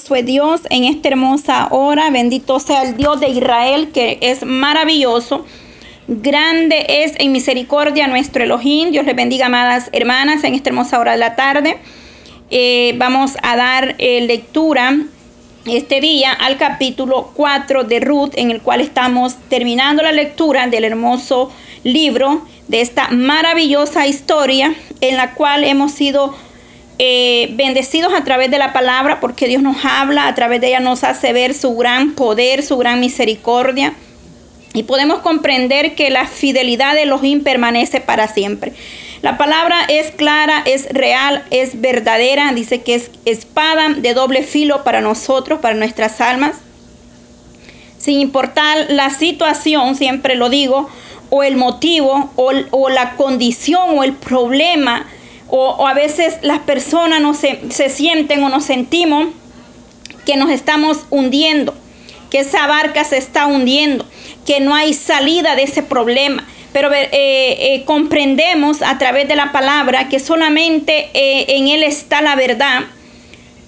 fue Dios en esta hermosa hora. Bendito sea el Dios de Israel, que es maravilloso. Grande es en misericordia nuestro Elohim. Dios les bendiga, amadas hermanas, en esta hermosa hora de la tarde. Eh, vamos a dar eh, lectura este día al capítulo 4 de Ruth, en el cual estamos terminando la lectura del hermoso libro de esta maravillosa historia en la cual hemos sido eh, bendecidos a través de la palabra, porque Dios nos habla, a través de ella nos hace ver su gran poder, su gran misericordia. Y podemos comprender que la fidelidad de Elohim permanece para siempre. La palabra es clara, es real, es verdadera. Dice que es espada de doble filo para nosotros, para nuestras almas. Sin importar la situación, siempre lo digo, o el motivo, o, o la condición, o el problema o, a veces las personas no se, se sienten o nos sentimos que nos estamos hundiendo, que esa barca se está hundiendo, que no hay salida de ese problema. Pero eh, eh, comprendemos a través de la palabra que solamente eh, en Él está la verdad,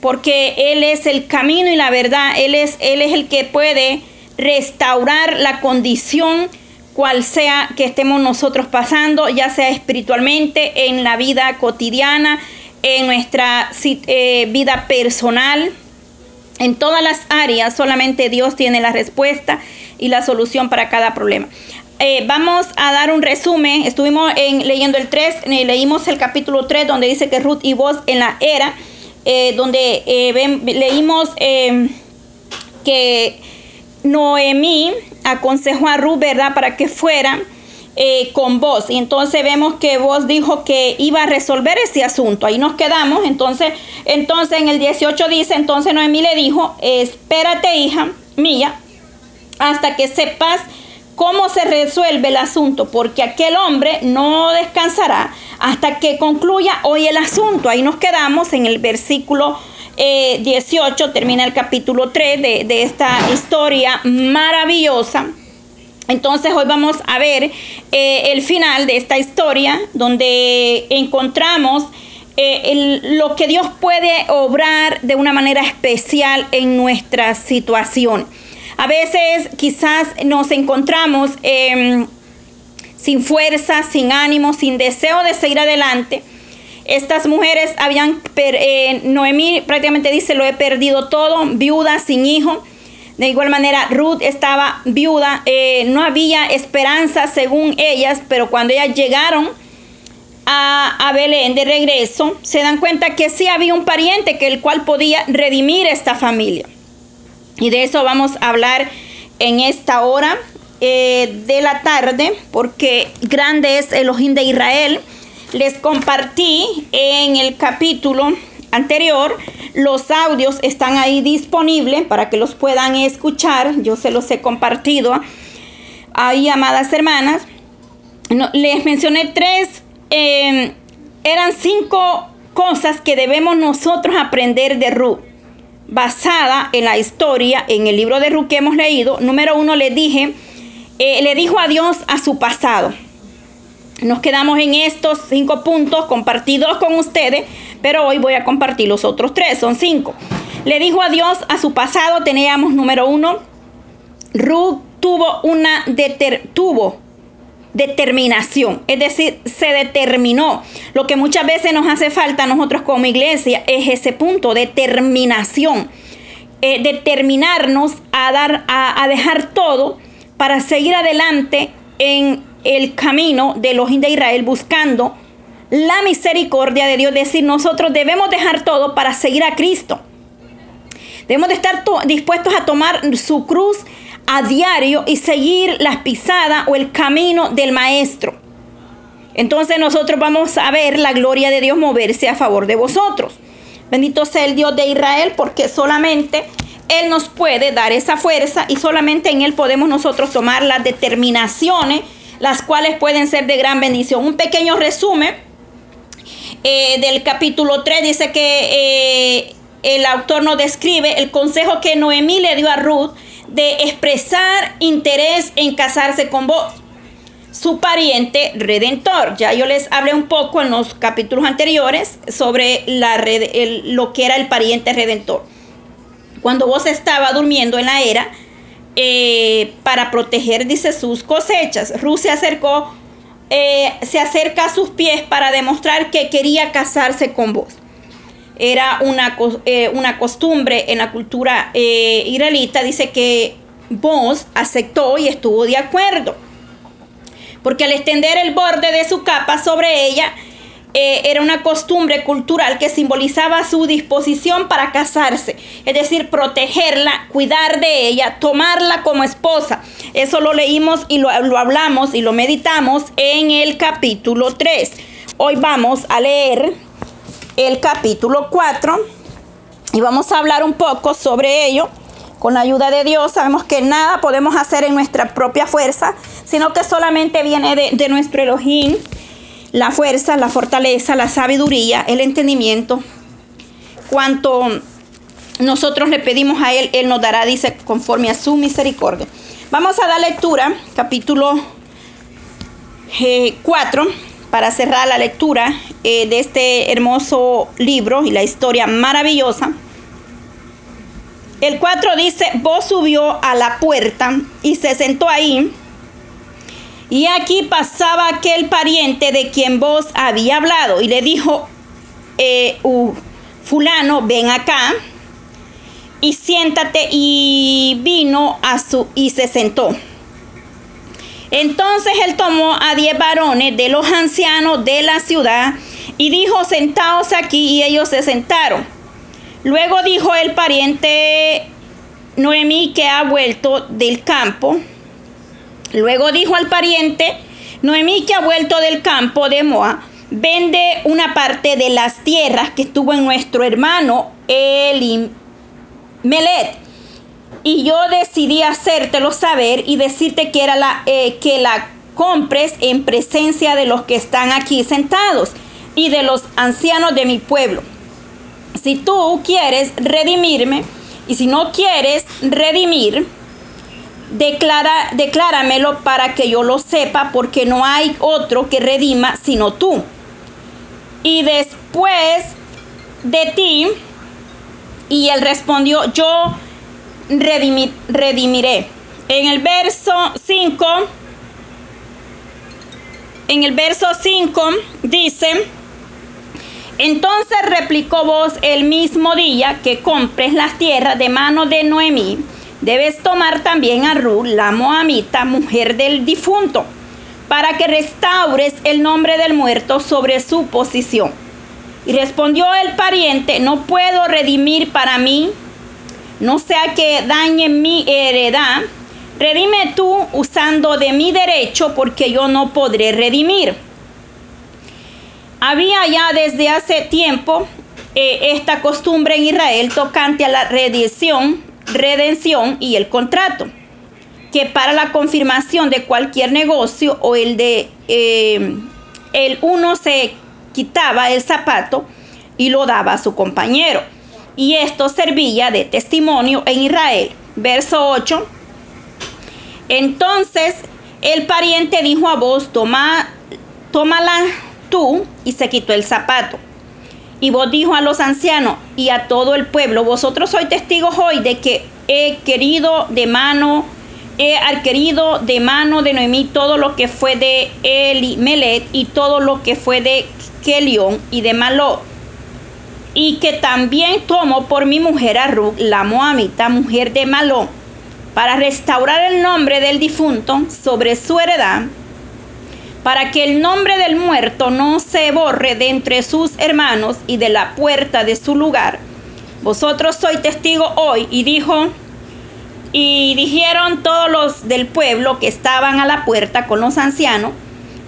porque Él es el camino y la verdad, Él es, Él es el que puede restaurar la condición cual sea que estemos nosotros pasando, ya sea espiritualmente, en la vida cotidiana, en nuestra eh, vida personal, en todas las áreas, solamente Dios tiene la respuesta y la solución para cada problema. Eh, vamos a dar un resumen. Estuvimos en, leyendo el 3, eh, leímos el capítulo 3 donde dice que Ruth y vos en la era, donde leímos que Noemí aconsejó a Ruth, ¿verdad?, para que fuera eh, con vos. Y entonces vemos que vos dijo que iba a resolver ese asunto. Ahí nos quedamos. Entonces, entonces en el 18 dice, entonces Noemí le dijo, espérate hija mía, hasta que sepas cómo se resuelve el asunto, porque aquel hombre no descansará hasta que concluya hoy el asunto. Ahí nos quedamos en el versículo 18 eh, termina el capítulo 3 de, esta historia maravillosa. Entonces hoy vamos a ver eh, el final de esta historia donde encontramos eh, lo que Dios puede obrar de una manera especial en nuestra situación. A veces quizás nos encontramos em, sin fuerza, sin ánimo, sin deseo de seguir adelante estas mujeres habían, eh, Noemí prácticamente dice, lo he perdido todo, viuda, sin hijo. De igual manera, Ruth estaba viuda, eh, no había esperanza según ellas, pero cuando ellas llegaron a, a, Belén de regreso, se dan cuenta que sí había un pariente que el cual podía redimir esta familia. Y de eso vamos a hablar en esta hora eh, de la tarde, porque grande es el ojín de Israel les compartí en el capítulo anterior. Los audios están ahí disponibles para que los puedan escuchar. Yo se los he compartido ahí, amadas hermanas. les mencioné tres, em, eran cinco cosas que debemos nosotros aprender de Ruth. Basada en la historia, en el libro de Ruth que hemos leído. Número uno, le dije, eh, le dijo adiós a su pasado. Nos quedamos en estos cinco puntos compartidos con ustedes, pero hoy voy a compartir los otros tres, son cinco. Le dijo adiós a su pasado, teníamos número uno, Ruth tuvo una tuvo determinación, es decir, se determinó. Lo que muchas veces nos hace falta a nosotros como iglesia es ese punto, determinación. Eh, determinarnos a dar, a dejar todo para seguir adelante en el camino de los de Israel buscando la misericordia de Dios. Decir, nosotros debemos dejar todo para seguir a Cristo. Debemos de estar dispuestos a tomar su cruz a diario y seguir las pisadas o el camino del Maestro. Entonces nosotros vamos a ver la gloria de Dios moverse a favor de vosotros. Bendito sea el Dios de Israel porque solamente Él nos puede dar esa fuerza y solamente en Él podemos nosotros tomar las determinaciones las cuales pueden ser de gran bendición. Un pequeño resumen eh, del capítulo 3 dice que eh, el autor nos describe el consejo que Noemí le dio a Ruth de expresar interés en casarse con vos, su pariente redentor. Ya yo les hablé un poco en los capítulos anteriores sobre lo que era el pariente redentor. cuando vos estaba durmiendo en la era, eh, para proteger, dice, sus cosechas. Se acercó, eh, se acerca a sus pies para demostrar que quería casarse con vos. Era una, eh, una costumbre en la cultura israelita, dice que vos aceptó y estuvo de acuerdo. Porque al extender el borde de su capa sobre ella, eh, era una costumbre cultural que simbolizaba su disposición para casarse, es decir, protegerla, cuidar de ella, tomarla como esposa. Eso lo leímos y lo, lo hablamos y lo meditamos en el capítulo 3. Hoy vamos a leer el capítulo 4 y vamos a hablar un poco sobre ello. Con la ayuda de Dios sabemos que nada podemos hacer en nuestra propia fuerza, sino que solamente viene de, de nuestro Elohim la fuerza, la fortaleza, la sabiduría, el entendimiento. Cuanto nosotros le pedimos a Él, Él nos dará, dice, conforme a su misericordia. Vamos a dar lectura, capítulo 4, eh, para cerrar la lectura eh, de este hermoso libro y la historia maravillosa. El 4 dice, vos subió a la puerta y se sentó ahí y aquí pasaba aquel pariente de quien vos había hablado y le dijo, eh, fulano, ven acá y siéntate y vino a su y se sentó. Entonces él tomó a diez varones de los ancianos de la ciudad y dijo, sentaos aquí y ellos se sentaron. Luego dijo el pariente Noemí que ha vuelto del campo Luego dijo al pariente, Noemí que ha vuelto del campo de Moab, vende una parte de las tierras que estuvo en nuestro hermano Elimelet. Y yo decidí hacértelo saber y decirte que, era la, eh, que la compres en presencia de los que están aquí sentados y de los ancianos de mi pueblo. Si tú quieres redimirme y si no quieres redimir, Declara, decláramelo para que yo lo sepa, porque no hay otro que redima sino tú. Y después de ti, y él respondió, yo redimiré. En el verso 5, en el verso 5 dice, entonces replicó vos el mismo día que compres las tierras de mano de Noemí debes tomar también a Ruth, la moamita, mujer del difunto, para que restaures el nombre del muerto sobre su posición. Y respondió el pariente, no puedo redimir para mí, no sea que dañe mi heredad. Redime tú usando de mi derecho, porque yo no podré redimir. Había ya desde hace tiempo eh, esta costumbre en Israel tocante a la redención redención y el contrato, que para la confirmación de cualquier negocio o el de eh, el uno se quitaba el zapato y lo daba a su compañero. Y esto servía de testimonio en Israel. Verso 8. Entonces el pariente dijo a vos, toma, tómala tú, y se quitó el zapato. Y vos dijo a los ancianos y a todo el pueblo, vosotros sois testigos hoy de que he querido de mano, he adquirido de mano de Noemí todo lo que fue de Elimelet y todo lo que fue de Kelión y de Maló. Y que también tomo por mi mujer a Ruth, la moamita, mujer de Maló, para restaurar el nombre del difunto sobre su heredad para que el nombre del muerto no se borre de entre sus hermanos y de la puerta de su lugar. Vosotros sois testigo hoy. Y dijo, y dijeron todos los del pueblo que estaban a la puerta con los ancianos,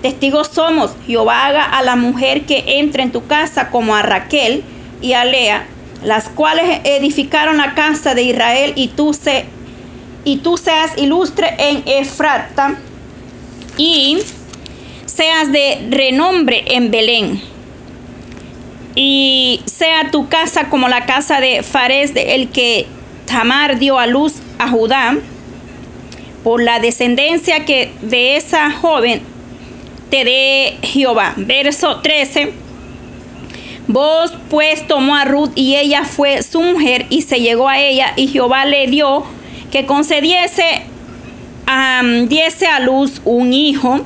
testigos somos, Jehová haga a la mujer que entre en tu casa como a Raquel y a Lea, las cuales edificaron la casa de Israel y tú, se, y tú seas ilustre en Efrata y seas de renombre en Belén. Y sea tu casa como la casa de Fares, el que Tamar dio a luz a Judá, por la descendencia que de esa joven te dé Jehová. Verso 13. Vos pues tomó a Ruth y ella fue su mujer y se llegó a ella y Jehová le dio que concediese, diese a luz un hijo.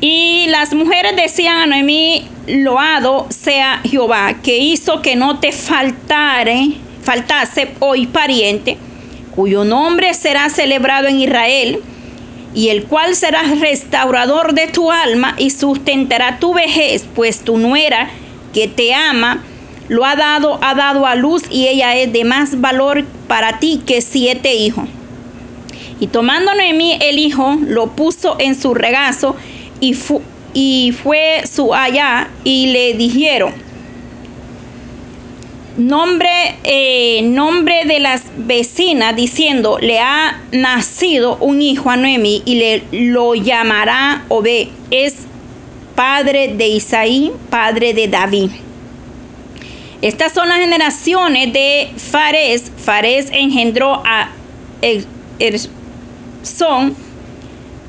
Y las mujeres decían a Noemí, loado sea Jehová, que hizo que no te faltare, faltase hoy pariente, cuyo nombre será celebrado en Israel y el cual será restaurador de tu alma y sustentará tu vejez, pues tu nuera que te ama lo ha dado, ha dado a luz y ella es de más valor para ti que siete hijos. Y tomando Noemí el hijo, lo puso en su regazo y, y fue su allá y le dijeron, nombre, eh, nombre de las vecinas, diciendo, le ha nacido un hijo a Noemi y le lo llamará Obed. Es padre de Isaí, padre de David. Estas son las generaciones de Fares. Fares engendró a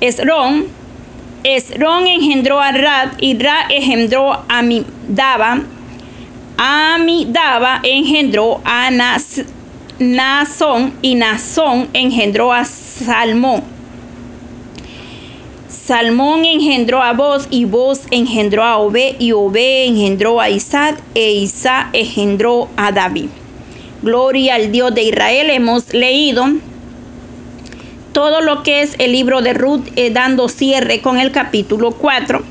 Esron. Esron engendró a Rad y Rad engendró a Midaba. Amidaba engendró a Nazón y Nazón engendró a Salmón. Salmón engendró a Boz y Boz engendró a Obe y Obe engendró a Isaac e Isaac engendró a David. Gloria al Dios de Israel. Hemos leído todo lo que es el libro de Ruth eh, dando cierre con el capítulo 4,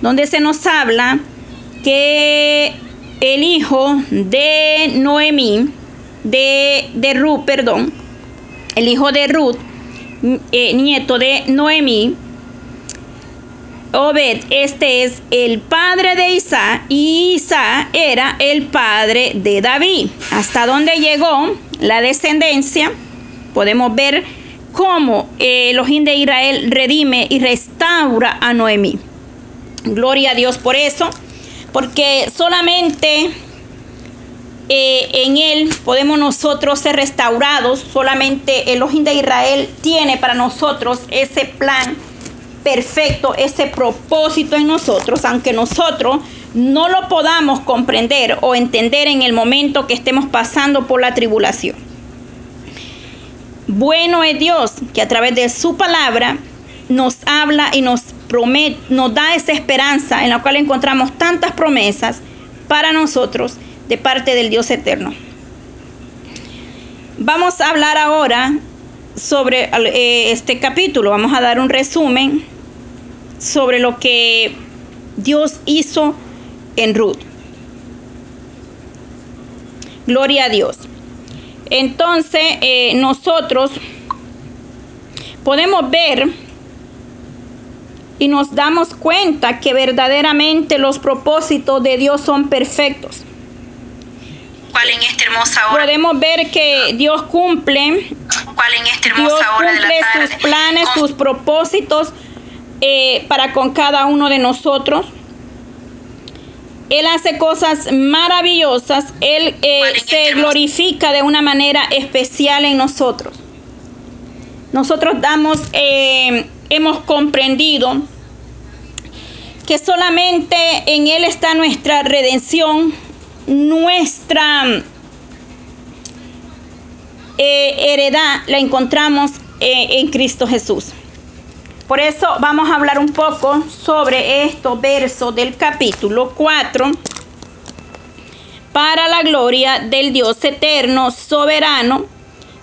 donde se nos habla que el hijo de Noemí, de, de Ruth, perdón, el hijo de Ruth, eh, nieto de Noemí, Obed, este es el padre de Isa y Isa era el padre de David. Hasta dónde llegó la descendencia, podemos ver cómo el Elohim de Israel redime y restaura a Noemí. Gloria a Dios por eso porque solamente eh, en Él podemos nosotros ser restaurados, solamente el Ojín de Israel tiene para nosotros ese plan perfecto, ese propósito en nosotros, aunque nosotros no lo podamos comprender o entender en el momento que estemos pasando por la tribulación. Bueno es Dios que a través de su palabra nos habla y nos promete, nos da esa esperanza en la cual encontramos tantas promesas para nosotros de parte del Dios eterno. Vamos a hablar ahora sobre eh, este capítulo. Vamos a dar un resumen sobre lo que Dios hizo en Ruth. Gloria a Dios. Entonces, eh, nosotros podemos ver y nos damos cuenta que verdaderamente los propósitos de Dios son perfectos. ¿Cuál en esta hermosa hora? Podemos ver que Dios cumple, ¿Cuál en esta hermosa Dios hora de la cumple tarde? sus planes, Con- sus propósitos eh, para con cada uno de nosotros. Él hace cosas maravillosas, Él eh, ¿Cuál en se glorifica de una manera especial en nosotros. Nosotros damos, eh, hemos comprendido que solamente en Él está nuestra redención, nuestra eh, heredad la encontramos en Cristo Jesús. Por eso vamos a hablar un poco sobre estos versos del capítulo 4 para la gloria del Dios eterno, soberano,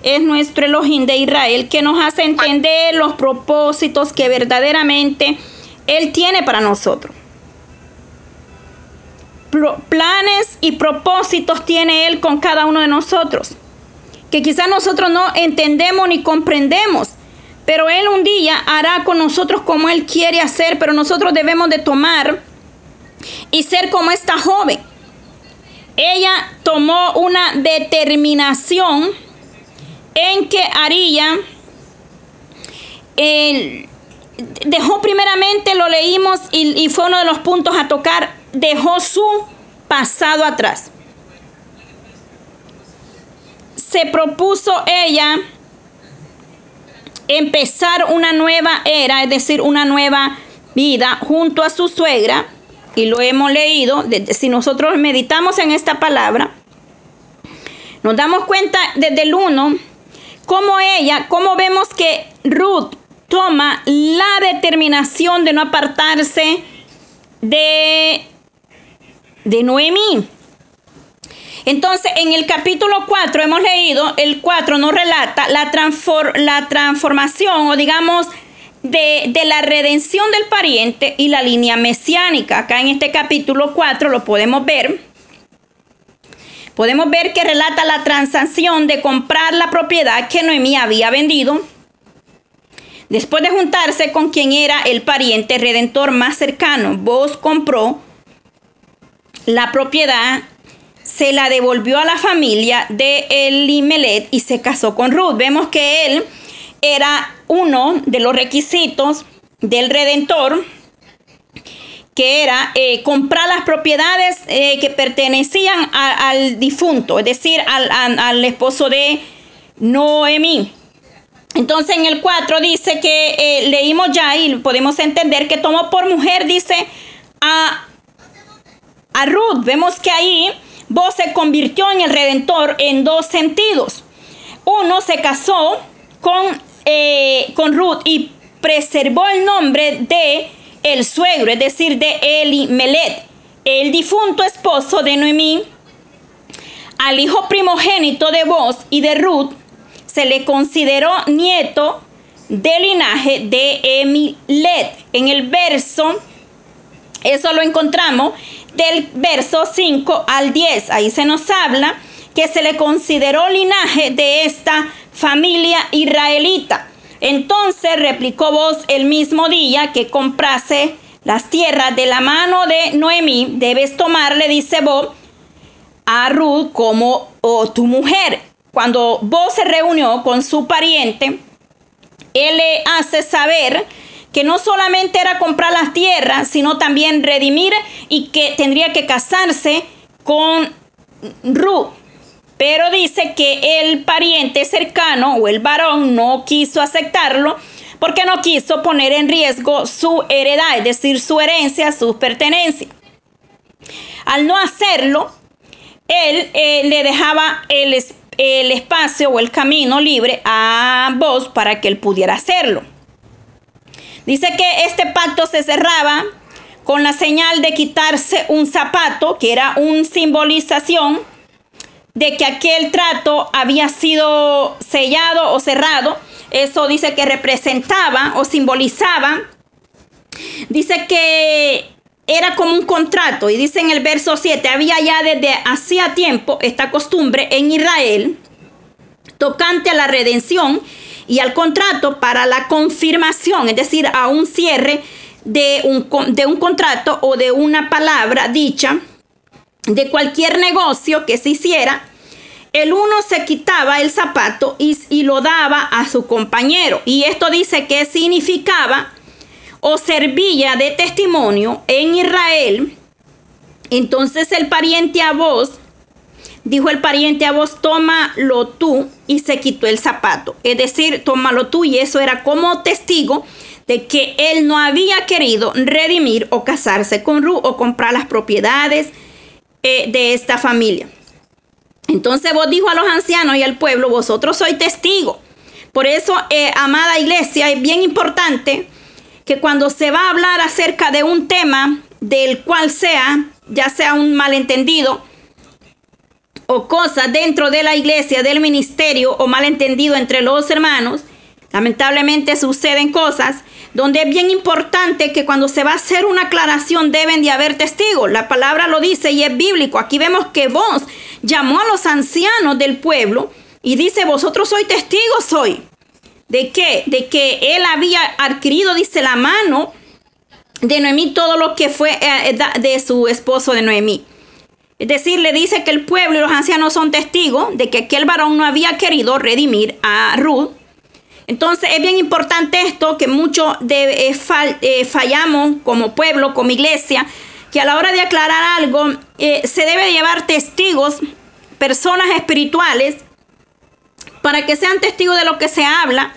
es nuestro Elohim de Israel que nos hace entender los propósitos que verdaderamente Él tiene para nosotros. Planes y propósitos tiene Él con cada uno de nosotros, que quizás nosotros no entendemos ni comprendemos, pero Él un día hará con nosotros como Él quiere hacer, pero nosotros debemos de tomar y ser como esta joven. Ella tomó una determinación en que haría, dejó primeramente, lo leímos y fue uno de los puntos a tocar, dejó su pasado atrás. Se propuso ella empezar una nueva era, es decir, una nueva vida junto a su suegra y lo hemos leído, si nosotros meditamos en esta palabra, nos damos cuenta desde el 1 cómo ella, cómo vemos que Ruth toma la determinación de no apartarse de, de Noemí. Entonces, en el capítulo 4 hemos leído, el 4 nos relata la, la transformación o digamos de, de, la redención del pariente y la línea mesiánica. Acá en este capítulo 4 lo podemos ver. Podemos ver que relata la transacción de comprar la propiedad que Noemí había vendido. Después de juntarse con quien era el pariente redentor más cercano, vos compró la propiedad se la devolvió a la familia de Elimelet y se casó con Ruth. Vemos que él era uno de los requisitos del Redentor, que era eh, comprar las propiedades eh, que pertenecían al difunto, es decir, al, esposo de Noemí. Entonces en el 4 dice que eh, leímos ya y podemos entender que tomó por mujer, dice, a, a Ruth. Vemos que ahí Vos se convirtió en el Redentor en dos sentidos. Uno se casó con, eh, con Ruth y preservó el nombre de el suegro, es decir, de Elimelet, el difunto esposo de Noemí. Al hijo primogénito de Vos y de Ruth se le consideró nieto del linaje de Emilet. En el verso, eso lo encontramos del verso 5 al 10. Ahí se nos habla que se le consideró linaje de esta familia israelita. Entonces replicó vos el mismo día que comprase las tierras de la mano de Noemí, debes tomarle, dice vos, a Ruth como tu mujer. Cuando vos se reunió con su pariente, él le hace saber que no solamente era comprar las tierras, sino también redimir y que tendría que casarse con Ruth. Pero dice que el pariente cercano o el varón no quiso aceptarlo porque no quiso poner en riesgo su heredad, es decir, su herencia, su pertenencia. Al no hacerlo, él eh, le dejaba el, el espacio o el camino libre a vos para que él pudiera hacerlo. Dice que este pacto se cerraba con la señal de quitarse un zapato, que era una simbolización de que aquel trato había sido sellado o cerrado. Eso dice que representaba o simbolizaba. Dice que era como un contrato. Y dice en el verso 7, había ya desde hacía tiempo esta costumbre en Israel tocante a la redención y al contrato para la confirmación, es decir, a un cierre de un, de un contrato o de una palabra dicha de cualquier negocio que se hiciera, el uno se quitaba el zapato y, y, lo daba a su compañero. Y esto dice que significaba o servía de testimonio en Israel. Entonces el pariente a vos Dijo el pariente a vos, tómalo tú y se quitó el zapato. Es decir, tómalo tú y eso era como testigo de que él no había querido redimir o casarse con Ru o comprar las propiedades eh, de esta familia. Entonces vos dijo a los ancianos y al pueblo, vosotros sois testigos. Por eso, eh, amada iglesia, es bien importante que cuando se va a hablar acerca de un tema del cual sea, ya sea un malentendido, o cosas dentro de la iglesia, del ministerio o malentendido entre los hermanos, lamentablemente suceden cosas donde es bien importante que cuando se va a hacer una aclaración deben de haber testigos. La palabra lo dice y es bíblico. Aquí vemos que vos llamó a los ancianos del pueblo y dice, vosotros sois testigos hoy. ¿De qué? De que él había adquirido, dice la mano de Noemí, todo lo que fue eh, de su esposo de Noemí. Es decir, le dice que el pueblo y los ancianos son testigos de que aquel varón no había querido redimir a Ruth. Entonces es bien importante esto que mucho de, eh, eh, fallamos como pueblo, como iglesia, que a la hora de aclarar algo eh, se debe llevar testigos, personas espirituales, para que sean testigos de lo que se habla,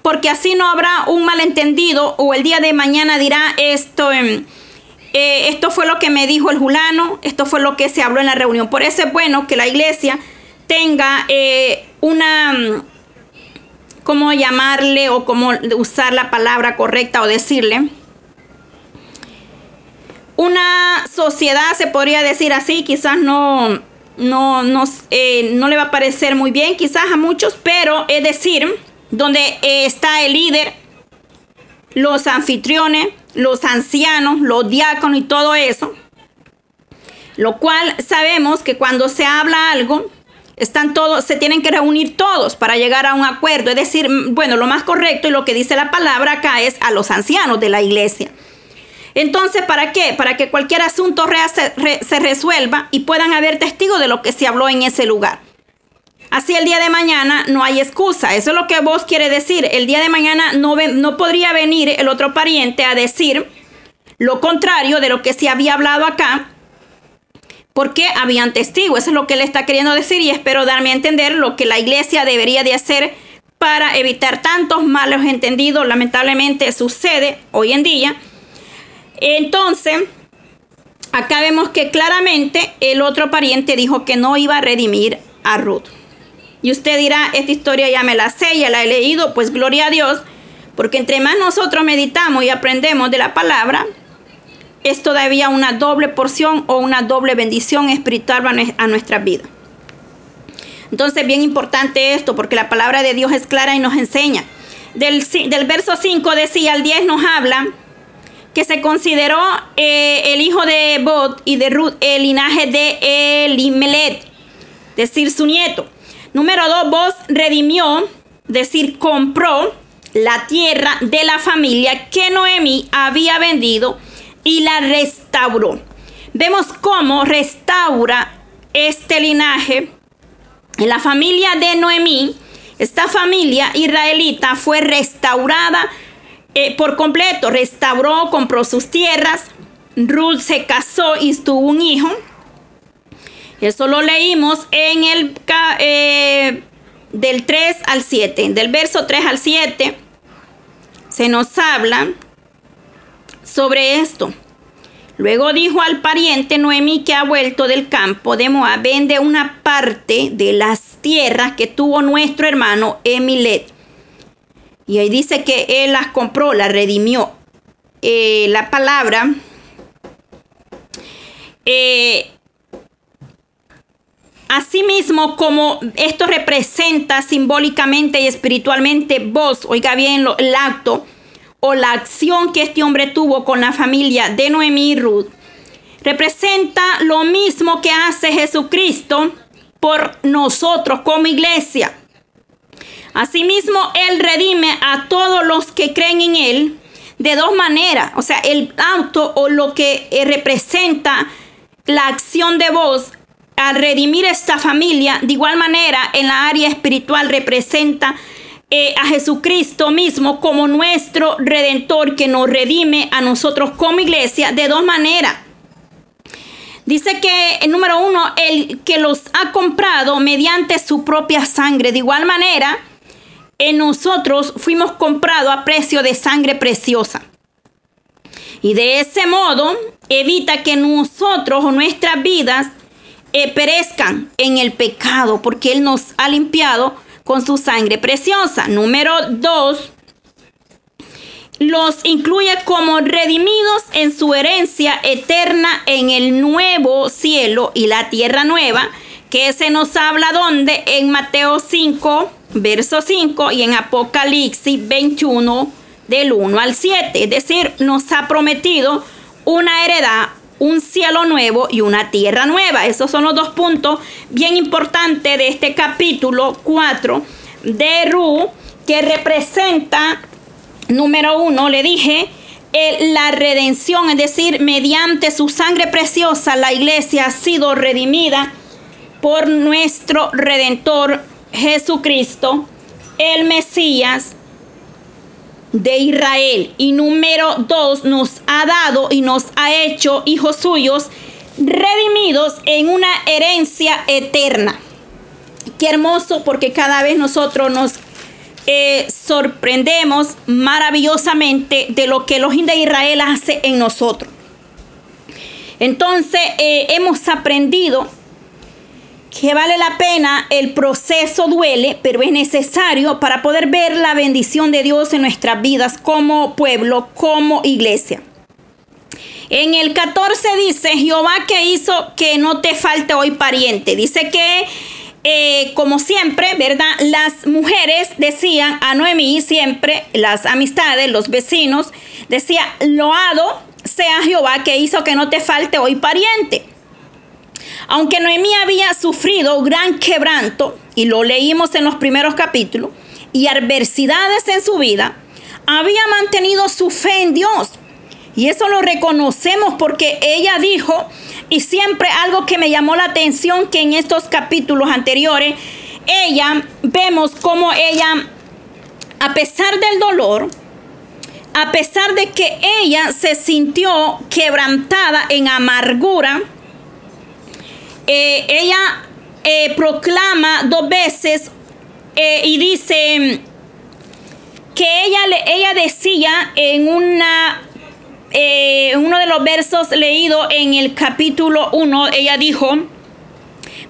porque así no habrá un malentendido o el día de mañana dirá esto. en eh, esto fue lo que me dijo el Julano, esto fue lo que se habló en la reunión. Por eso es bueno que la iglesia tenga eh, una, ¿cómo llamarle o cómo usar la palabra correcta o decirle? Una sociedad, se podría decir así, quizás no, no, no, eh, no le va a parecer muy bien, quizás a muchos, pero es decir, donde está el líder, los anfitriones, los ancianos, los diáconos y todo eso. Lo cual sabemos que cuando se habla algo, están todos, se tienen que reunir todos para llegar a un acuerdo. Es decir, bueno, lo más correcto y lo que dice la palabra acá es a los ancianos de la iglesia. Entonces, ¿para qué? Para que cualquier asunto se, se resuelva y puedan haber testigos de lo que se habló en ese lugar. Así el día de mañana no hay excusa. Eso es lo que vos quiere decir. El día de mañana no, no podría venir el otro pariente a decir lo contrario de lo que se había hablado acá, porque habían testigos. Eso es lo que él está queriendo decir y espero darme a entender lo que la iglesia debería de hacer para evitar tantos malos entendidos. Lamentablemente sucede hoy en día. Entonces, acá vemos que claramente el otro pariente dijo que no iba a redimir a Ruth. Y usted dirá, esta historia ya me la sé, ya la he leído, pues gloria a Dios, porque entre más nosotros meditamos y aprendemos de la palabra, es todavía una doble porción o una doble bendición espiritual a nuestra vida. Entonces, bien importante esto, porque la palabra de Dios es clara y nos enseña. Del, del verso 5 decía al 10 nos habla que se consideró eh, el hijo de Bod y de Ruth el linaje de Elimelet, decir su nieto. Número dos, vos redimió, decir, compró la tierra de la familia que Noemí había vendido y la restauró. Vemos cómo restaura este linaje. En la familia de Noemí, esta familia israelita fue restaurada eh, por completo. Restauró, compró sus tierras. Ruth se casó y tuvo un hijo. Eso lo leímos en el eh, del 3 al 7. Del verso 3 al 7 se nos habla sobre esto. Luego dijo al pariente Noemi que ha vuelto del campo de Moab, vende una parte de las tierras que tuvo nuestro hermano Emilet. Y ahí dice que él las compró, las redimió. Eh, la palabra eh, Asimismo, como esto representa simbólicamente y espiritualmente vos, oiga bien el acto o la acción que este hombre tuvo con la familia de Noemí y Ruth, representa lo mismo que hace Jesucristo por nosotros como iglesia. Asimismo, Él redime a todos los que creen en Él de dos maneras. O sea, el acto o lo que eh, representa la acción de vos a redimir esta familia, de igual manera en la área espiritual representa eh, a Jesucristo mismo como nuestro redentor que nos redime a nosotros como iglesia de dos maneras. Dice que, el número uno, el que los ha comprado mediante su propia sangre. De igual manera, en nosotros fuimos comprados a precio de sangre preciosa. Y de ese modo evita que nosotros o nuestras vidas eh, perezcan en el pecado, porque Él nos ha limpiado con su sangre preciosa. Número dos, los incluye como redimidos en su herencia eterna en el nuevo cielo y la tierra nueva, que se nos habla donde en Mateo 5, verso 5 y en Apocalipsis 21 del 1 al 7. Es decir, nos ha prometido una heredad un cielo nuevo y una tierra nueva. Esos son los dos puntos bien importantes de este capítulo 4 de Ru, que representa, número uno, le dije, la redención, es decir, mediante su sangre preciosa, la iglesia ha sido redimida por nuestro redentor Jesucristo, el Mesías, de Israel. Y número dos, nos ha dado y nos ha hecho hijos suyos redimidos en una herencia eterna. Qué hermoso porque cada vez nosotros nos eh, sorprendemos maravillosamente de lo que el Elohim de Israel hace en nosotros. Entonces eh, hemos aprendido que vale la pena, el proceso duele, pero es necesario para poder ver la bendición de Dios en nuestras vidas como pueblo, como iglesia. En el 14 dice, Jehová que hizo que no te falte hoy pariente. Dice que, eh, como siempre, ¿verdad? Las mujeres decían a Noemí siempre, las amistades, los vecinos, decía, loado sea Jehová que hizo que no te falte hoy pariente. Aunque Noemí había sufrido gran quebranto, y lo leímos en los primeros capítulos, y adversidades en su vida, había mantenido su fe en Dios. Y eso lo reconocemos porque ella dijo, y siempre algo que me llamó la atención, que en estos capítulos anteriores, ella, vemos como ella, a pesar del dolor, a pesar de que ella se sintió quebrantada en amargura, eh, ella eh, proclama dos veces eh, y dice que ella, ella decía en una uno de los versos leídos en el capítulo 1, ella dijo,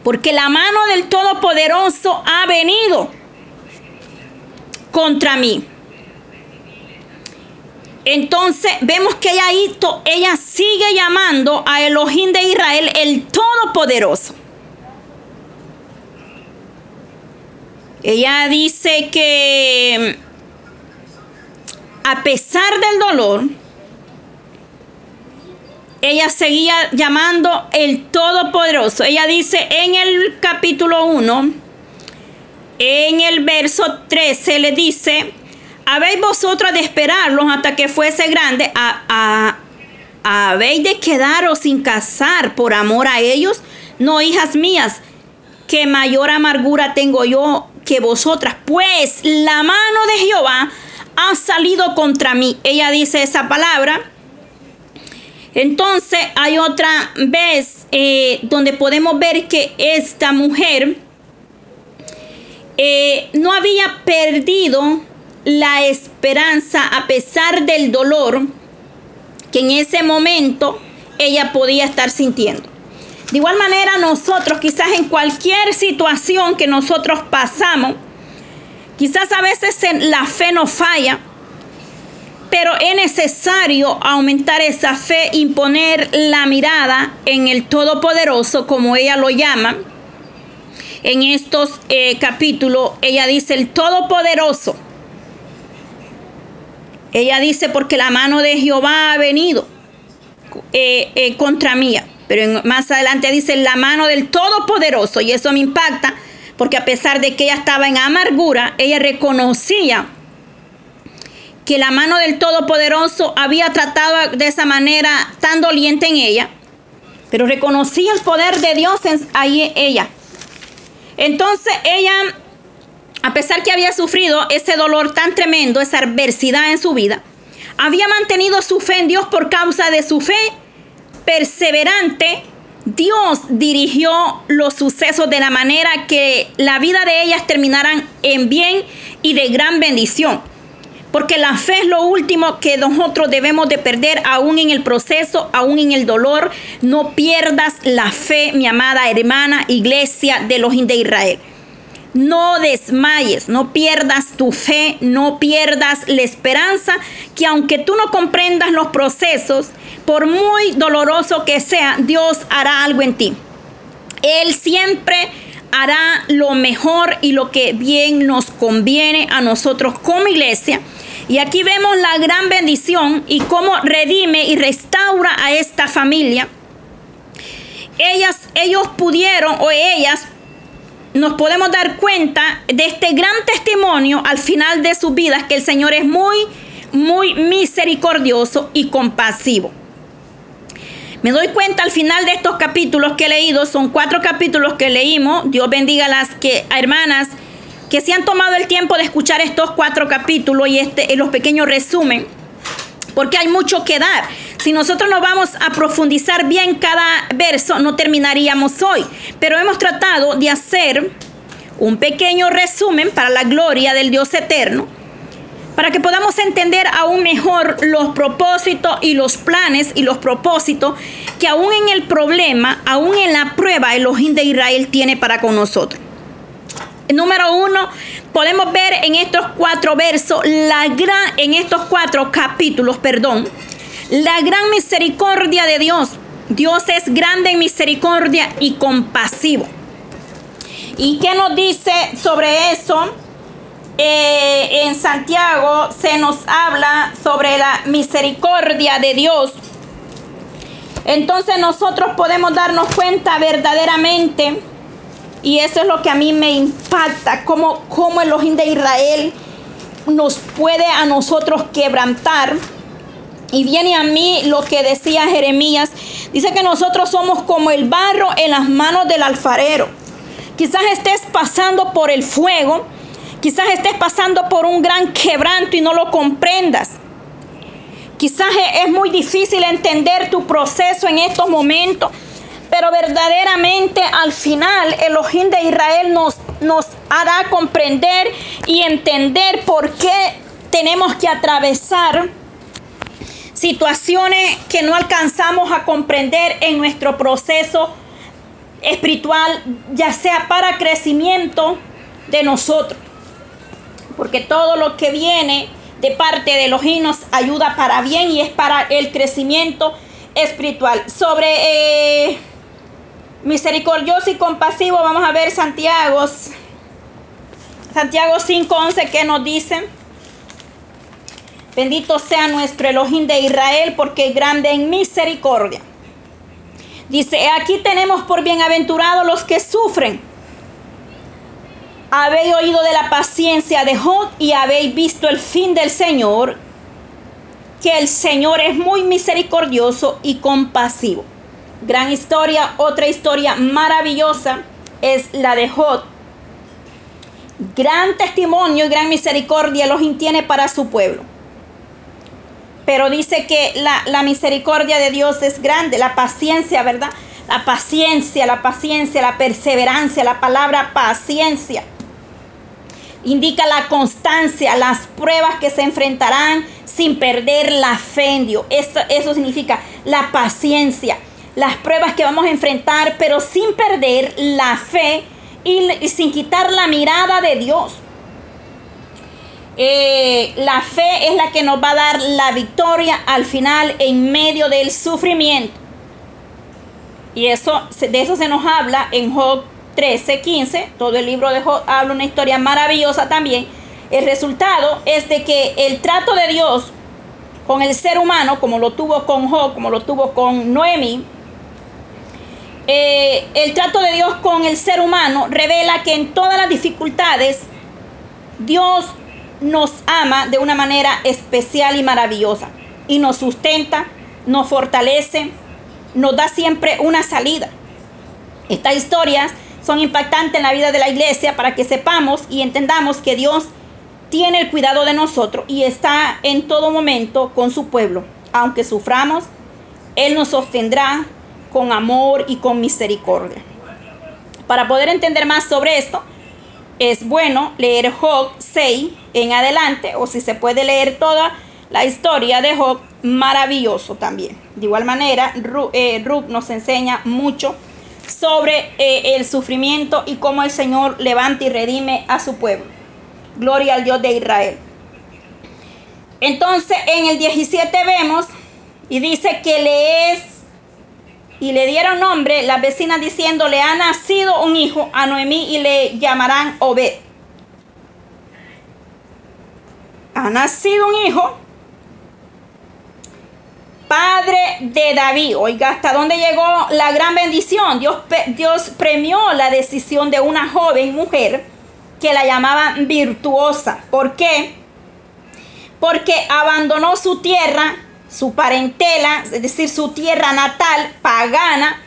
porque la mano del Todopoderoso ha venido contra mí. Entonces vemos que ella, ella sigue llamando a Elohim de Israel el Todopoderoso. Ella dice que a pesar del dolor, ella seguía llamando el Todopoderoso. Ella dice en el capítulo 1, en el verso 13, le dice, ¿Habéis vosotros de esperarlos hasta que fuese grande? ¿A, habéis de quedaros sin casar por amor a ellos? No, hijas mías, que mayor amargura tengo yo que vosotras, pues la mano de Jehová ha salido contra mí. Ella dice esa palabra. Entonces hay otra vez eh, donde podemos ver que esta mujer eh, no había perdido la esperanza a pesar del dolor que en ese momento ella podía estar sintiendo. De igual manera nosotros quizás en cualquier situación que nosotros pasamos, quizás a veces la fe nos falla, pero es necesario aumentar esa fe, imponer la mirada en el Todopoderoso, como ella lo llama. En estos eh, capítulos, ella dice el Todopoderoso ella dice, porque la mano de Jehová ha venido eh, eh, contra mí. Pero más adelante dice, la mano del Todopoderoso. Y eso me impacta, porque a pesar de que ella estaba en amargura, ella reconocía que la mano del Todopoderoso había tratado de esa manera tan doliente en ella, pero reconocía el poder de Dios en ahí ella. Entonces ella a pesar que había sufrido ese dolor tan tremendo, esa adversidad en su vida, había mantenido su fe en Dios por causa de su fe perseverante. Dios dirigió los sucesos de la manera que la vida de ellas terminaran en bien y de gran bendición. Porque la fe es lo último que nosotros debemos de perder aún en el proceso, aún en el dolor. No pierdas la fe, mi amada hermana iglesia de los de Israel. No desmayes, no pierdas tu fe, no pierdas la esperanza, que aunque tú no comprendas los procesos, por muy doloroso que sea, Dios hará algo en ti. Él siempre hará lo mejor y lo que bien nos conviene a nosotros como iglesia. Y aquí vemos la gran bendición y cómo redime y restaura a esta familia. Ellas, ellos pudieron o ellas nos podemos dar cuenta de este gran testimonio al final de sus vidas que el Señor es muy, muy misericordioso y compasivo. Me doy cuenta al final de estos capítulos que he leído, son cuatro capítulos que leímos. Dios bendiga a las que, hermanas que se han tomado el tiempo de escuchar estos cuatro capítulos y este, los pequeños resumen, porque hay mucho que dar. Si nosotros no vamos a profundizar bien cada verso, no terminaríamos hoy. Pero hemos tratado de hacer un pequeño resumen para la gloria del Dios eterno para que podamos entender aún mejor los propósitos y los planes y los propósitos que aún en el problema, aún en la prueba, el Elohim de Israel tiene para con nosotros. Número uno, podemos ver en estos cuatro versos, la gran, en estos cuatro capítulos, perdón, la gran misericordia de Dios. Dios es grande en misericordia y compasivo. ¿Y qué nos dice sobre eso? Eh, en Santiago se nos habla sobre la misericordia de Dios. Entonces nosotros podemos darnos cuenta verdaderamente, y eso es lo que a mí me impacta, cómo, cómo el Ojín de Israel nos puede a nosotros quebrantar. Y viene a mí lo que decía Jeremías. Dice que nosotros somos como el barro en las manos del alfarero. Quizás estés pasando por el fuego Quizás estés pasando por un gran quebranto y no lo comprendas. Quizás es muy difícil entender tu proceso en estos momentos, pero verdaderamente al final el ojín de Israel nos, nos hará comprender y entender por qué tenemos que atravesar situaciones que no alcanzamos a comprender en nuestro proceso espiritual, ya sea para crecimiento de nosotros porque todo lo que viene de parte de los hinos ayuda para bien y es para el crecimiento espiritual. Sobre eh, misericordioso y compasivo, vamos a ver Santiago. Santiago 5:11 que nos dice, bendito sea nuestro Elohim de Israel porque es grande en misericordia. Dice, aquí tenemos por bienaventurados los que sufren habéis oído de la paciencia de Job y habéis visto el fin del Señor, que el Señor es muy misericordioso y compasivo. Gran historia, otra historia maravillosa es la de Job. Gran testimonio y gran misericordia los tiene para su pueblo. Pero dice que la, la misericordia de Dios es grande, la paciencia, ¿verdad? La paciencia, la paciencia, la perseverancia, la palabra paciencia indica la constancia, las pruebas que se enfrentarán sin perder la fe en Dios. Eso, eso significa la paciencia, las pruebas que vamos a enfrentar, pero sin perder la fe y, sin quitar la mirada de Dios. Eh, la fe es la que nos va a dar la victoria al final en medio del sufrimiento. Y eso, de eso se nos habla en Job 13, 15, todo el libro de Job habla una historia maravillosa también. El resultado es de que el trato de Dios con el ser humano, como lo tuvo con Job, como lo tuvo con Noemi, eh, el trato de Dios con el ser humano revela que en todas las dificultades Dios nos ama de una manera especial y maravillosa y nos sustenta, nos fortalece, nos da siempre una salida. Estas historias son impactantes en la vida de la iglesia para que sepamos y entendamos que Dios tiene el cuidado de nosotros y está en todo momento con su pueblo. Aunque suframos, Él nos sostendrá con amor y con misericordia. Para poder entender más sobre esto, es bueno leer Job 6 en adelante, o si se puede leer toda la historia de Job, maravilloso también. De igual manera, Ruth, eh, nos enseña mucho sobre eh, el sufrimiento y cómo el Señor levanta y redime a su pueblo. Gloria al Dios de Israel. Entonces en el 17 vemos y dice que le es y le dieron nombre las vecinas diciendo le ha nacido un hijo a Noemí y le llamarán Obed. Ha nacido un hijo padre de David. Oiga, ¿hasta dónde llegó la gran bendición? Dios, Dios premió la decisión de una joven mujer que la llamaban virtuosa. ¿Por qué? Porque abandonó su tierra, su parentela, es decir, su tierra natal, pagana,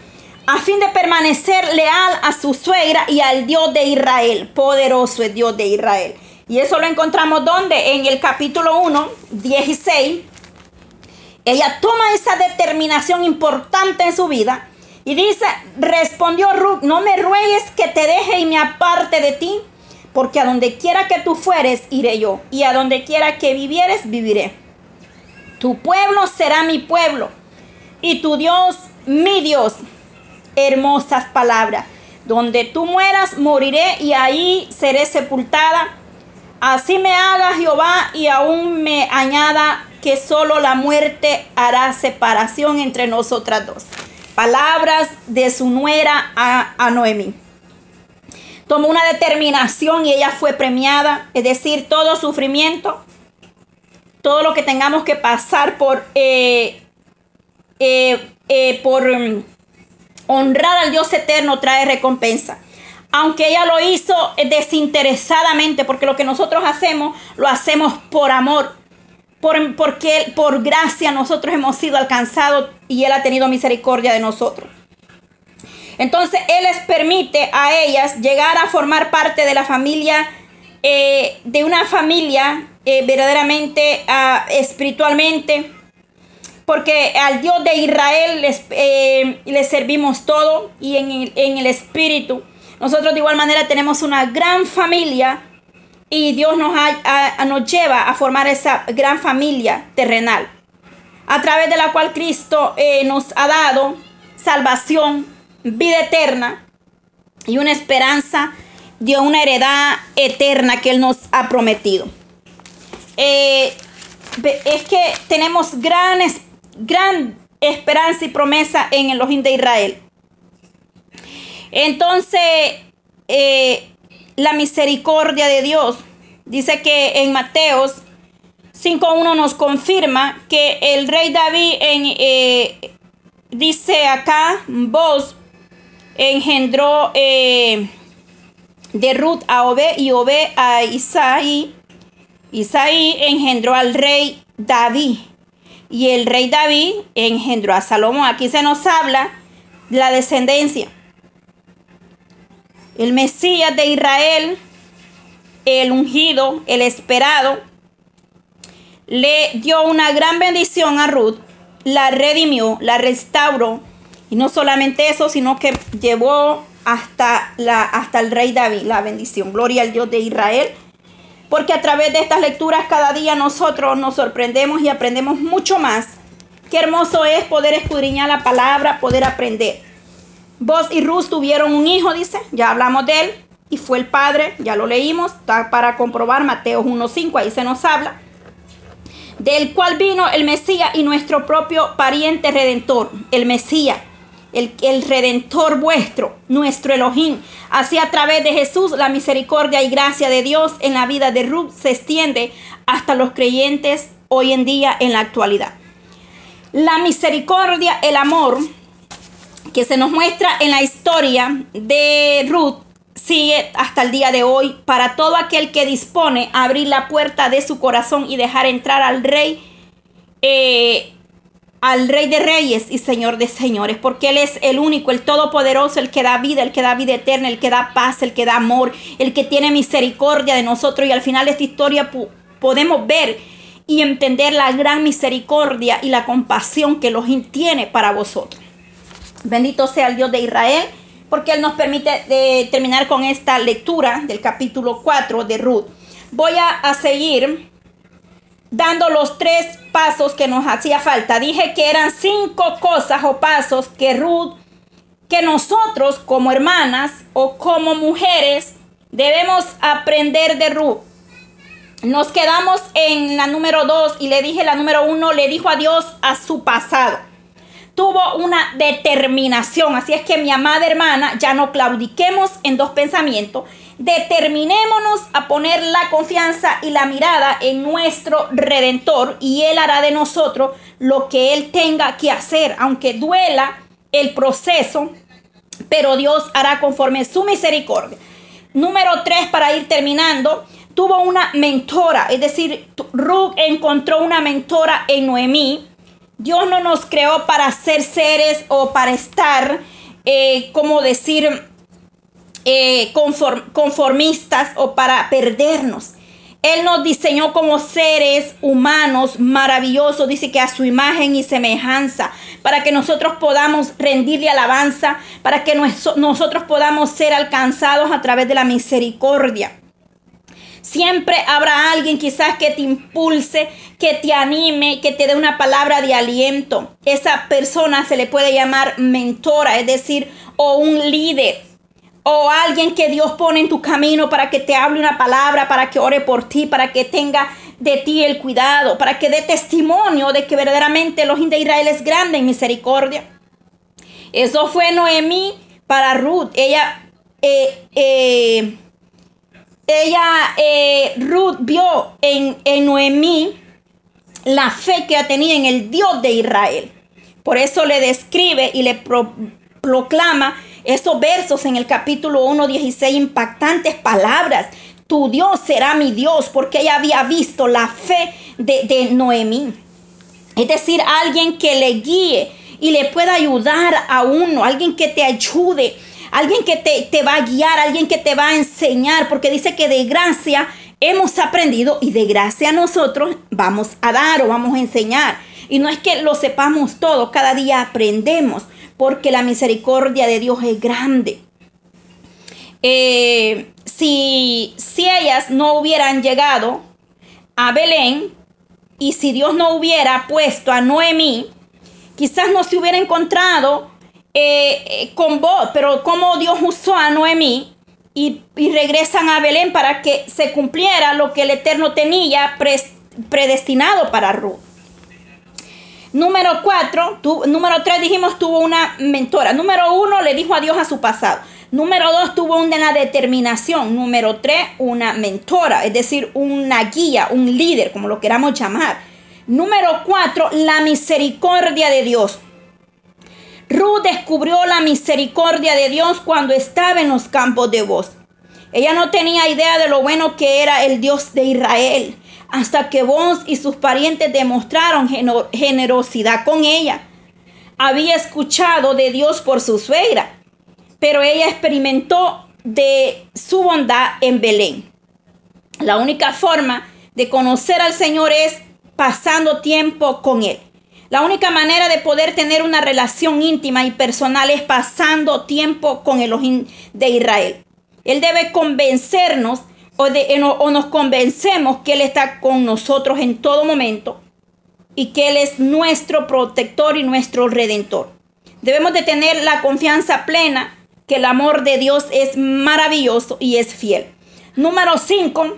a fin de permanecer leal a su suegra y al Dios de Israel. Poderoso es Dios de Israel. Y eso lo encontramos donde? En el capítulo 1, 16 ella toma esa determinación importante en su vida y dice, respondió Ruth, no me ruegues que te deje y me aparte de ti, porque a donde quiera que tú fueres, iré yo, y a donde quiera que vivieres, viviré. Tu pueblo será mi pueblo, y tu Dios, mi Dios. Hermosas palabras. Donde tú mueras, moriré, y ahí seré sepultada. Así me haga Jehová, y aún me añada que solo la muerte hará separación entre nosotras dos. Palabras de su nuera a, a Noemí tomó una determinación y ella fue premiada. Es decir, todo sufrimiento, todo lo que tengamos que pasar por, eh, eh, eh, por mm, honrar al Dios eterno trae recompensa. Aunque ella lo hizo desinteresadamente, porque lo que nosotros hacemos, lo hacemos por amor. Por, porque por gracia nosotros hemos sido alcanzados y Él ha tenido misericordia de nosotros. Entonces Él les permite a ellas llegar a formar parte de la familia, eh, de una familia eh, verdaderamente ah, espiritualmente, porque al Dios de Israel les, eh, servimos todo y en el, espíritu. Nosotros de igual manera tenemos una gran familia y Dios nos, nos lleva a formar esa gran familia terrenal, a través de la cual Cristo nos ha dado salvación vida eterna y una esperanza de una heredad eterna que Él nos ha prometido. Eh, es que tenemos gran, esperanza y promesa en el Elohim de Israel. Entonces, eh, la misericordia de Dios dice que en Mateos 5.1 nos confirma que el rey David en, eh, dice acá, vos engendró de Ruth a Obed y Obed a Isaí. Isaí engendró al rey David y el rey David engendró a Salomón. Aquí se nos habla la descendencia. El Mesías de Israel, el ungido, el esperado, le dio una gran bendición a Ruth, la redimió, la restauró y no solamente eso, sino que llevó hasta, la, hasta el rey David la bendición. Gloria al Dios de Israel. Porque a través de estas lecturas cada día nosotros nos sorprendemos y aprendemos mucho más. Qué hermoso es poder escudriñar la palabra, poder aprender. Vos y Ruth tuvieron un hijo, dice, ya hablamos de él, y fue el padre, ya lo leímos, está para comprobar Mateo 1.5, ahí se nos habla, del cual vino el Mesías y nuestro propio pariente redentor, el Mesías el, redentor vuestro, nuestro Elohim. Así a través de Jesús la misericordia y gracia de Dios en la vida de Ruth se extiende hasta los creyentes hoy en día en la actualidad. La misericordia, el amor que se nos muestra en la historia de Ruth sigue hasta el día de hoy para todo aquel que dispone a abrir la puerta de su corazón y dejar entrar al rey eh, al Rey de Reyes y Señor de Señores, porque Él es el único, el Todopoderoso, el que da vida, el que da vida eterna, el que da paz, el que da amor, el que tiene misericordia de nosotros. Y al final de esta historia podemos ver y entender la gran misericordia y la compasión que los tiene para vosotros. Bendito sea el Dios de Israel, porque Él nos permite eh, terminar con esta lectura del capítulo 4 de Ruth. Voy a seguir dando los tres pasos que nos hacía falta. Dije que eran cinco cosas o pasos que Ruth, que nosotros como hermanas o como mujeres debemos aprender de Ruth. Nos quedamos en la número dos y le dije la número uno, le dijo adiós a su pasado. Tuvo una determinación, así es que mi amada hermana, ya no claudiquemos en dos pensamientos Determinémonos a poner la confianza y la mirada en nuestro Redentor y Él hará de nosotros lo que Él tenga que hacer, aunque duela el proceso, pero Dios hará conforme su misericordia. Número tres, para ir terminando, tuvo una mentora, es decir, Ruth encontró una mentora en Noemí. Dios no nos creó para ser seres o para estar, eh, como decir, eh, conformistas o para perdernos. Él nos diseñó como seres humanos maravillosos, dice que a su imagen y semejanza, para que nosotros podamos rendirle alabanza, para que nosotros podamos ser alcanzados a través de la misericordia. Siempre habrá alguien quizás que te impulse, que te anime, que te dé una palabra de aliento. Esa persona se le puede llamar mentora, es decir, o un líder o alguien que Dios pone en tu camino para que te hable una palabra, para que ore por ti, para que tenga de ti el cuidado, para que dé testimonio de que verdaderamente el ojín de Israel es grande en misericordia. Eso fue Noemí para Ruth. Ella, eh, eh, ella, eh, Ruth vio en, en Noemí la fe que tenía en el Dios de Israel. Por eso le describe y le proclama esos versos en el capítulo 1, 16, impactantes palabras. Tu Dios será mi Dios, porque ella había visto la fe de, de Noemí. Es decir, alguien que le guíe y le pueda ayudar a uno, alguien que te ayude, alguien que te, te va a guiar, alguien que te va a enseñar, porque dice que de gracia hemos aprendido y de gracia nosotros vamos a dar o vamos a enseñar. Y no es que lo sepamos todo, cada día aprendemos porque la misericordia de Dios es grande. Eh, si, si ellas no hubieran llegado a Belén y si Dios no hubiera puesto a Noemí, quizás no se hubiera encontrado eh, eh, con vos, pero como Dios usó a Noemí y, regresan a Belén para que se cumpliera lo que el Eterno tenía predestinado para Ruth. Número cuatro, número tres dijimos tuvo una mentora. Número uno le dijo adiós a su pasado. Número dos tuvo una determinación. Número tres, una mentora, es decir, una guía, un líder, como lo queramos llamar. Número cuatro, la misericordia de Dios. Ruth descubrió la misericordia de Dios cuando estaba en los campos de voz. Ella no tenía idea de lo bueno que era el Dios de Israel hasta que vos y sus parientes demostraron generosidad con ella. Había escuchado de Dios por su suegra, pero ella experimentó de su bondad en Belén. La única forma de conocer al Señor es pasando tiempo con Él. La única manera de poder tener una relación íntima y personal es pasando tiempo con el de Israel. Él debe convencernos o, nos convencemos que Él está con nosotros en todo momento y que Él es nuestro protector y nuestro redentor. Debemos de tener la confianza plena que el amor de Dios es maravilloso y es fiel. Número 5.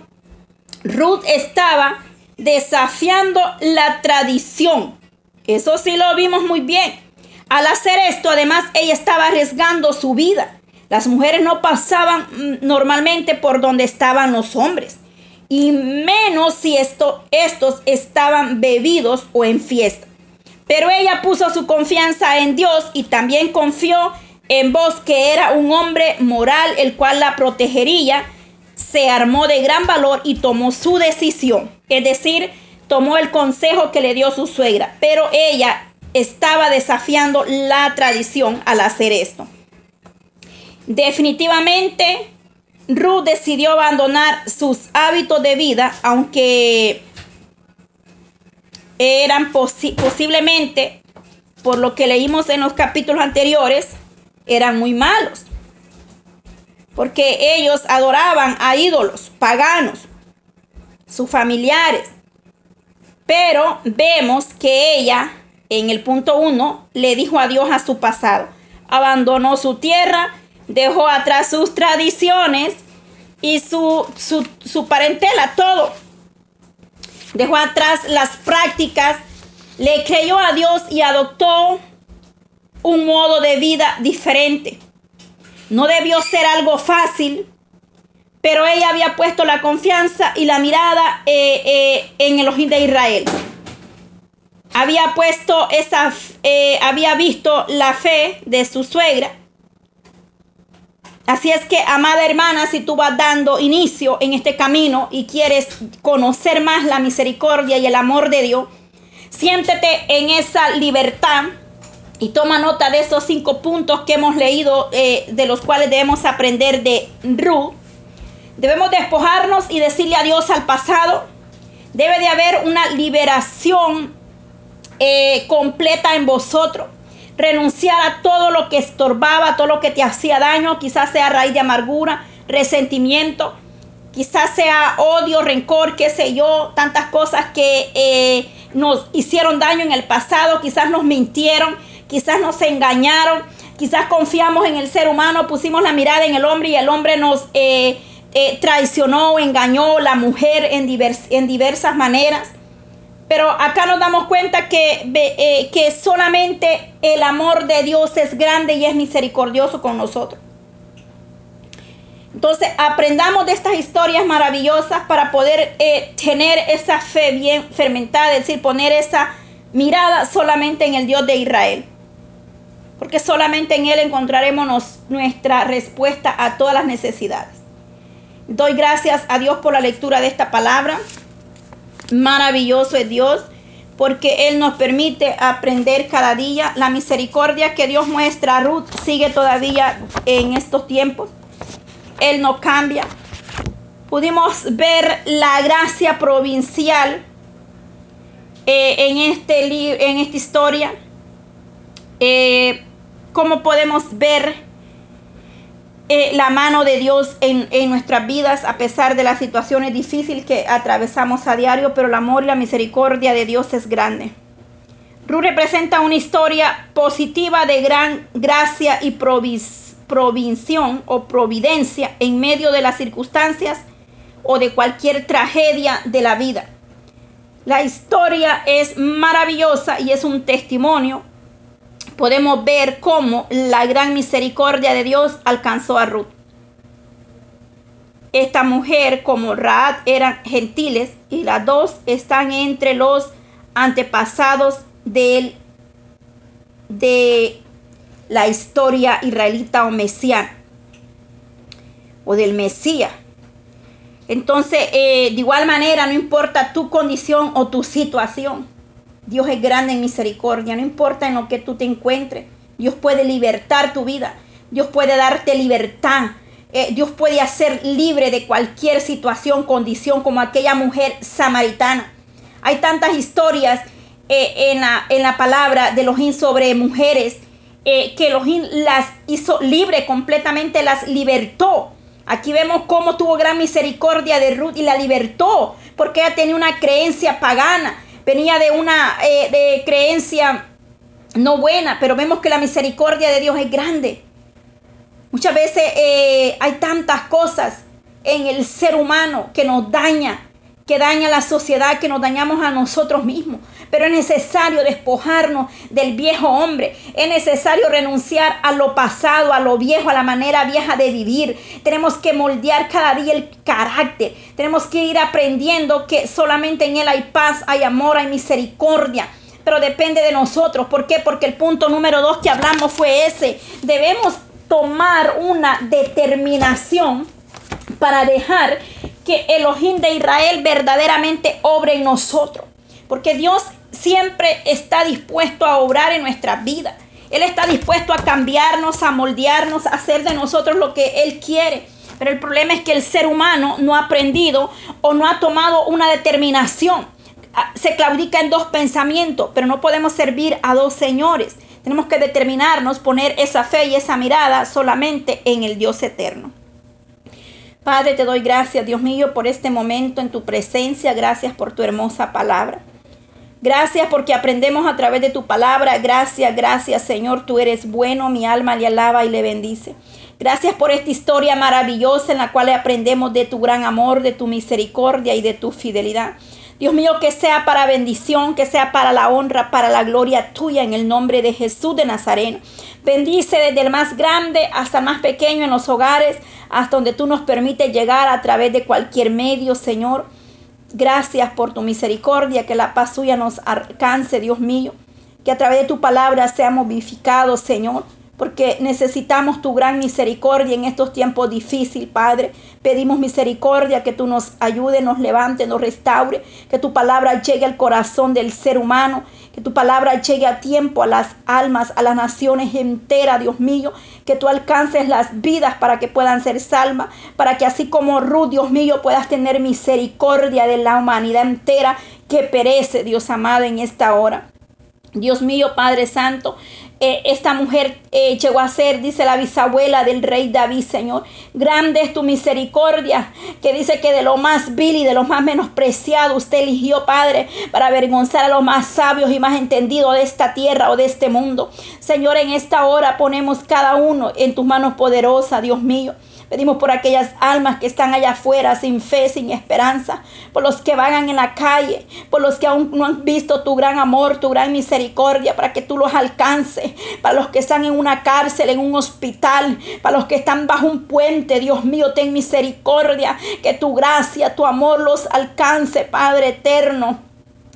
Ruth estaba desafiando la tradición. Eso sí lo vimos muy bien. Al hacer esto, además, ella estaba arriesgando su vida. Las mujeres no pasaban mm, normalmente por donde estaban los hombres. Y menos si esto, estos estaban bebidos o en fiesta. Pero ella puso su confianza en Dios y también confió en vos que era un hombre moral el cual la protegería. Se armó de gran valor y tomó su decisión. Es decir, tomó el consejo que le dio su suegra. Pero ella estaba desafiando la tradición al hacer esto. Definitivamente, Ruth decidió abandonar sus hábitos de vida, aunque eran posiblemente, por lo que leímos en los capítulos anteriores, eran muy malos. Porque ellos adoraban a ídolos paganos, sus familiares. Pero vemos que ella, en el punto uno, le dijo adiós a su pasado. Abandonó su tierra dejó atrás sus tradiciones y su, su, parentela, todo. Dejó atrás las prácticas, le creyó a Dios y adoptó un modo de vida diferente. No debió ser algo fácil, pero ella había puesto la confianza y la mirada eh, eh, en el ojín de Israel. Había puesto esa, eh, había visto la fe de su suegra Así es que, amada hermana, si tú vas dando inicio en este camino y quieres conocer más la misericordia y el amor de Dios, siéntete en esa libertad y toma nota de esos cinco puntos que hemos leído, eh, de los cuales debemos aprender de Ruth. Debemos despojarnos y decirle adiós al pasado. Debe de haber una liberación eh, completa en vosotros renunciar a todo lo que estorbaba, todo lo que te hacía daño, quizás sea raíz de amargura, resentimiento. quizás sea odio, rencor, qué sé yo, tantas cosas que eh, nos hicieron daño en el pasado, quizás nos mintieron, quizás nos engañaron, quizás confiamos en el ser humano, pusimos la mirada en el hombre y el hombre nos eh, eh, traicionó engañó, la mujer en, en diversas maneras. Pero acá nos damos cuenta que, eh, que solamente el amor de Dios es grande y es misericordioso con nosotros. Entonces, aprendamos de estas historias maravillosas para poder eh, tener esa fe bien fermentada, es decir, poner esa mirada solamente en el Dios de Israel. Porque solamente en Él encontraremos nuestra respuesta a todas las necesidades. Doy gracias a Dios por la lectura de esta palabra. Maravilloso es Dios porque Él nos permite aprender cada día. La misericordia que Dios muestra a Ruth sigue todavía en estos tiempos. Él no cambia. Pudimos ver la gracia provincial eh, en, este, en esta historia. Eh, cómo podemos ver eh, la mano de Dios en, en, nuestras vidas a pesar de las situaciones difíciles que atravesamos a diario, pero el amor y la misericordia de Dios es grande. Ruth representa una historia positiva de gran gracia y provisión o providencia en medio de las circunstancias o de cualquier tragedia de la vida. La historia es maravillosa y es un testimonio podemos ver cómo la gran misericordia de Dios alcanzó a Ruth. Esta mujer como Raad eran gentiles y las dos están entre los antepasados de la historia israelita o mesiana o del Mesías. Entonces, eh, de igual manera, no importa tu condición o tu situación, Dios es grande en misericordia, no importa en lo que tú te encuentres. Dios puede libertar tu vida. Dios puede darte libertad. Eh, Dios puede hacer libre de cualquier situación, condición, como aquella mujer samaritana. Hay tantas historias eh, en, la, en, la, palabra de Elohim sobre mujeres eh, que Elohim las hizo libre, completamente las libertó. Aquí vemos cómo tuvo gran misericordia de Ruth y la libertó, porque ella tenía una creencia pagana venía de una eh, de creencia no buena, pero vemos que la misericordia de Dios es grande. Muchas veces eh, hay tantas cosas en el ser humano que nos daña, que daña a la sociedad, que nos dañamos a nosotros mismos. Pero es necesario despojarnos del viejo hombre. Es necesario renunciar a lo pasado, a lo viejo, a la manera vieja de vivir. Tenemos que moldear cada día el carácter. Tenemos que ir aprendiendo que solamente en Él hay paz, hay amor, hay misericordia pero depende de nosotros. ¿Por qué? Porque el punto número dos que hablamos fue ese. Debemos tomar una determinación para dejar que el ojín de Israel verdaderamente obre en nosotros. Porque Dios siempre está dispuesto a obrar en nuestras vidas. Él está dispuesto a cambiarnos, a moldearnos, a hacer de nosotros lo que Él quiere. Pero el problema es que el ser humano no ha aprendido o no ha tomado una determinación. Ah, se claudica en dos pensamientos, pero no podemos servir a dos señores. Tenemos que determinarnos, poner esa fe y esa mirada solamente en el Dios eterno. Padre, te doy gracias, Dios mío, por este momento en tu presencia. Gracias por tu hermosa palabra. Gracias porque aprendemos a través de tu palabra. Gracias, gracias Señor. Tú eres bueno. Mi alma le alaba y le bendice. Gracias por esta historia maravillosa en la cual aprendemos de tu gran amor, de tu misericordia y de tu fidelidad. Dios mío, que sea para bendición, que sea para la honra, para la gloria tuya en el nombre de Jesús de Nazareno. Bendice desde el más grande hasta el más pequeño en los hogares, hasta donde tú nos permites llegar a través de cualquier medio, Señor. Gracias por tu misericordia, que la paz suya nos alcance, Dios mío. Que a través de tu palabra seamos vivificados, Señor porque necesitamos tu gran misericordia en estos tiempos difíciles, Padre. Pedimos misericordia, que tú nos ayude, nos levante, nos restaure, que tu palabra llegue al corazón del ser humano, que tu palabra llegue a tiempo a las almas, a las naciones enteras, Dios mío, que tú alcances las vidas para que puedan ser salvas, para que así como Ruth, Dios mío, puedas tener misericordia de la humanidad entera que perece, Dios amado, en esta hora. Dios mío, Padre Santo, eh, esta mujer eh, llegó a ser, dice la bisabuela del rey David, Señor. Grande es tu misericordia, que dice que de lo más vil y de lo más menospreciado usted eligió, Padre, para avergonzar a los más sabios y más entendidos de esta tierra o de este mundo. Señor, en esta hora ponemos cada uno en tus manos poderosas, Dios mío. Pedimos por aquellas almas que están allá afuera sin fe, sin esperanza, por los que vagan en la calle, por los que aún no han visto tu gran amor, tu gran misericordia, para que tú los alcances, para los que están en una cárcel, en un hospital, para los que están bajo un puente, Dios mío, ten misericordia, que tu gracia, tu amor los alcance, Padre eterno.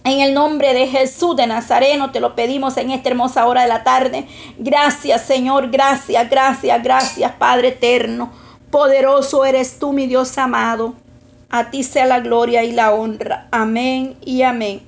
En el nombre de Jesús de Nazareno te lo pedimos en esta hermosa hora de la tarde. Gracias Señor, gracias, gracias, gracias Padre eterno. Poderoso eres tú, mi Dios amado. A ti sea la gloria y la honra. Amén y amén.